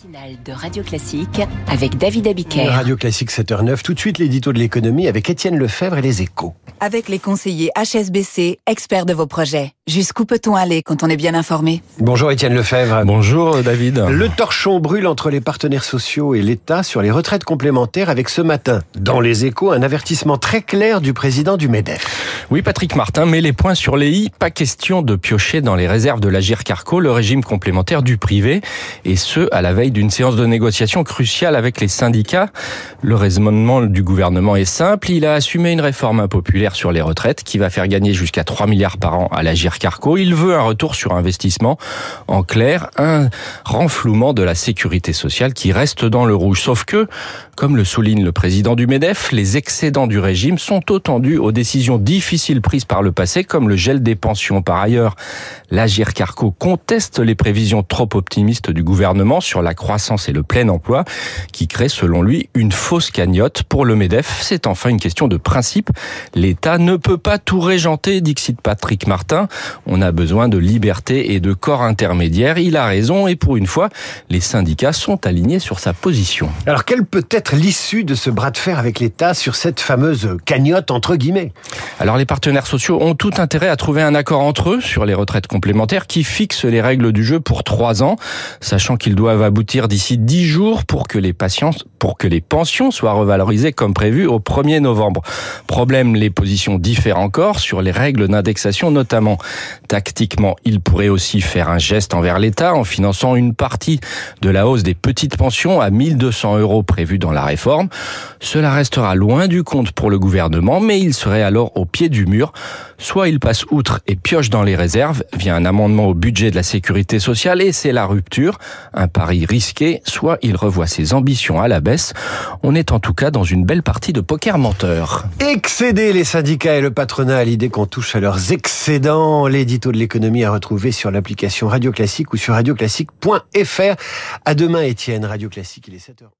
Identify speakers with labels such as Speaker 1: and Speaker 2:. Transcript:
Speaker 1: matinale de Radio Classique avec David Abiker.
Speaker 2: Radio Classique 7h09, tout de suite l'édito de l'économie avec Étienne Lefebvre et les échos.
Speaker 3: Avec les conseillers HSBC, experts de vos projets. Jusqu'où peut-on aller quand on est bien informé?
Speaker 2: Bonjour Étienne Lefebvre.
Speaker 4: Bonjour David.
Speaker 2: Le torchon brûle entre les partenaires sociaux et l'État sur les retraites complémentaires avec ce matin, dans les échos, un avertissement très clair du président du MEDEF.
Speaker 4: Oui, Patrick Martin met les points sur les i. Pas question de piocher dans les réserves de l'Agir Carco, le régime complémentaire du privé, et ce, à la veille d'une séance de négociation cruciale avec les syndicats. Le raisonnement du gouvernement est simple. Il a assumé une réforme impopulaire sur les retraites qui va faire gagner jusqu'à 3 milliards par an à l'Agir Carco. Il veut un retour sur investissement. En clair, un renflouement de la sécurité sociale qui reste dans le rouge. Sauf que, comme le souligne le président du MEDEF, les excédents du régime sont autant dus aux décisions difficiles prises par le passé, comme le gel des pensions. Par ailleurs, l'Agir Carco conteste les prévisions trop optimistes du gouvernement sur la croissance et le plein emploi, qui crée selon lui une fausse cagnotte. Pour le MEDEF, c'est enfin une question de principe. L'État ne peut pas tout régenter, dixit Patrick Martin. On a besoin de liberté et de corps intermédiaires. Il a raison et pour une fois, les syndicats sont alignés sur sa position.
Speaker 2: Alors quelle peut être l'issue de ce bras de fer avec l'État sur cette fameuse cagnotte entre guillemets
Speaker 4: Alors les partenaires sociaux ont tout intérêt à trouver un accord entre eux sur les retraites complémentaires qui fixent les règles du jeu pour trois ans, sachant qu'ils doivent aboutir d'ici dix jours pour que les pensions soient revalorisées comme prévu au 1er novembre. Problème, les positions diffèrent encore sur les règles d'indexation, notamment tactiquement. Il pourrait aussi faire un geste envers l'État en finançant une partie de la hausse des petites pensions à 1200 euros prévue dans la réforme. Cela restera loin du compte pour le gouvernement, mais il serait alors au pied du mur. Soit il passe outre et pioche dans les réserves via un amendement au budget de la sécurité sociale et c'est la rupture, un pari risqué, soit il revoit ses ambitions à la baisse. On est en tout cas dans une belle partie de poker menteur.
Speaker 2: Excéder les syndicats et le patronat à l'idée qu'on touche à leurs excédents. L'édito de l'économie à retrouver sur l'application Radio Classique ou sur radioclassique.fr. À demain Étienne, Radio Classique, il est 7h.